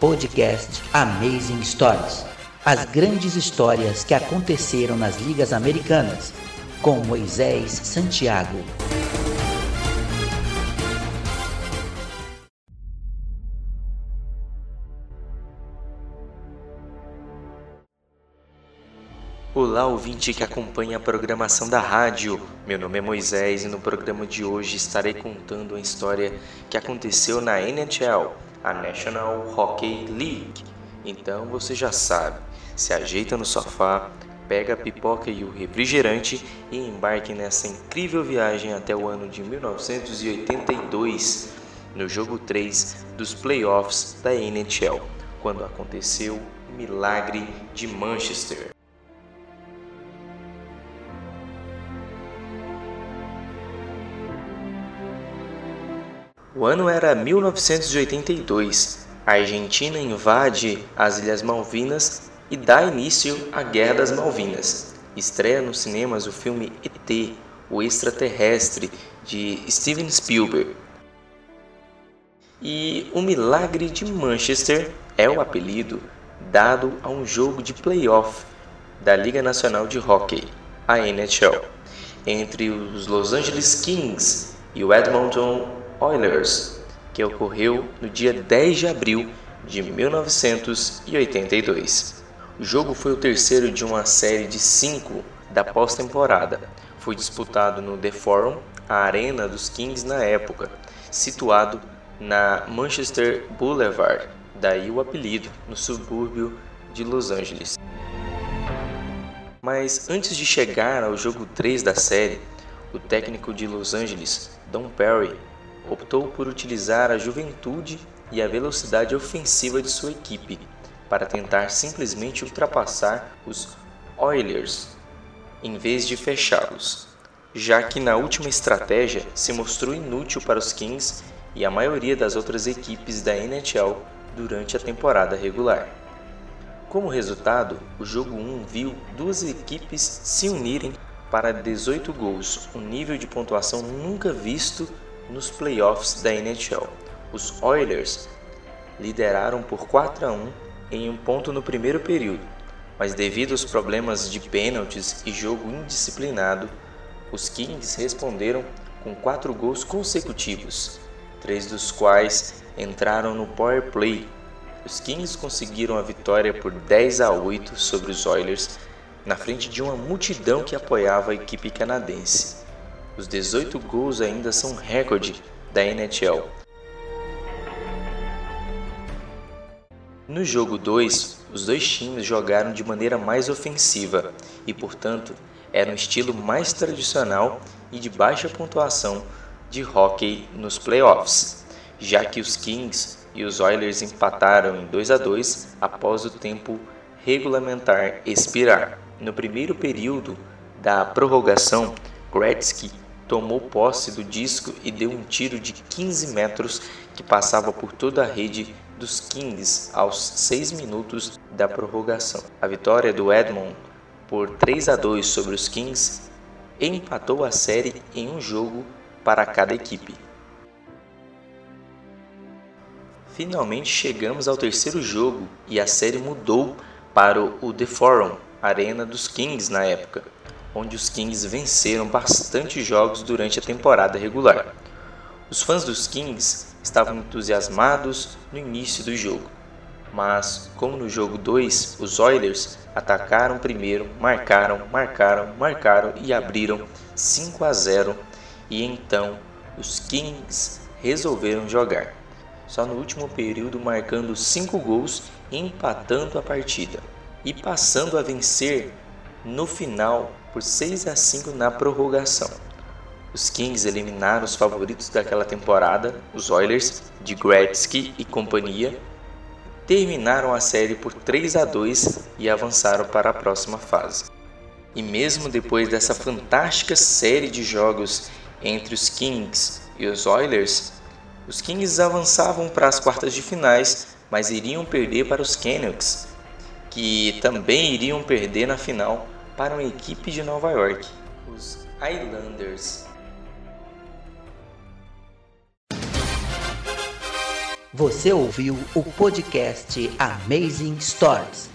Podcast Amazing Stories. As grandes histórias que aconteceram nas ligas americanas, com Moisés Santiago. Olá, ouvinte que acompanha a programação da rádio. Meu nome é Moisés e no programa de hoje estarei contando a história que aconteceu na NHL, a National Hockey League. Então você já sabe, se ajeita no sofá, pega a pipoca e o refrigerante e embarque nessa incrível viagem até o ano de 1982, no jogo 3 dos playoffs da NHL, quando aconteceu o milagre de Manchester. O ano era 1982. A Argentina invade as Ilhas Malvinas e dá início à Guerra das Malvinas. Estreia nos cinemas o filme ET, o extraterrestre, de Steven Spielberg. E o Milagre de Manchester é o apelido dado a um jogo de playoff da Liga Nacional de Hockey, a NHL, entre os Los Angeles Kings e o Edmonton Oilers, que ocorreu no dia 10 de abril de 1982. O jogo foi o terceiro de uma série de cinco da pós-temporada. Foi disputado no The Forum, a arena dos Kings na época, situado na Manchester Boulevard, daí o apelido, no subúrbio de Los Angeles. Mas antes de chegar ao jogo 3 da série, o técnico de Los Angeles, Don Perry, optou por utilizar a juventude e a velocidade ofensiva de sua equipe para tentar simplesmente ultrapassar os Oilers em vez de fechá-los, já que na última estratégia se mostrou inútil para os Kings e a maioria das outras equipes da NHL durante a temporada regular. Como resultado, o jogo 1 viu duas equipes se unirem para 18 gols, um nível de pontuação nunca visto nos playoffs da NHL. Os Oilers lideraram por 4 a 1 em um ponto no primeiro período, mas devido aos problemas de pênaltis e jogo indisciplinado, os Kings responderam com quatro gols consecutivos, três dos quais entraram no power play. Os Kings conseguiram a vitória por 10 a 8 sobre os Oilers, na frente de uma multidão que apoiava a equipe canadense. Os 18 gols ainda são recorde da NHL. No jogo 2, os dois times jogaram de maneira mais ofensiva e, portanto, era um estilo mais tradicional e de baixa pontuação de hockey nos playoffs, já que os Kings e os Oilers empataram em 2 a 2 após o tempo regulamentar expirar. No primeiro período da prorrogação, Gretzky tomou posse do disco e deu um tiro de 15 metros que passava por toda a rede dos Kings aos 6 minutos da prorrogação. A vitória do Edmond por 3 a 2 sobre os Kings empatou a série em um jogo para cada equipe. Finalmente chegamos ao terceiro jogo e a série mudou para o The Forum, arena dos Kings na época onde os Kings venceram bastante jogos durante a temporada regular. Os fãs dos Kings estavam entusiasmados no início do jogo, mas, como no jogo 2, os Oilers atacaram primeiro, marcaram, marcaram, marcaram e abriram 5 a 0 e então os Kings resolveram jogar. Só no último período marcando 5 gols empatando a partida e passando a vencer no final por 6 a 5 na prorrogação. Os Kings eliminaram os favoritos daquela temporada, os Oilers de Gretzky e companhia, terminaram a série por 3 a 2 e avançaram para a próxima fase. E mesmo depois dessa fantástica série de jogos entre os Kings e os Oilers, os Kings avançavam para as quartas de finais, mas iriam perder para os Canucks, que também iriam perder na final para uma equipe de Nova York, os Islanders. Você ouviu o podcast Amazing Stories.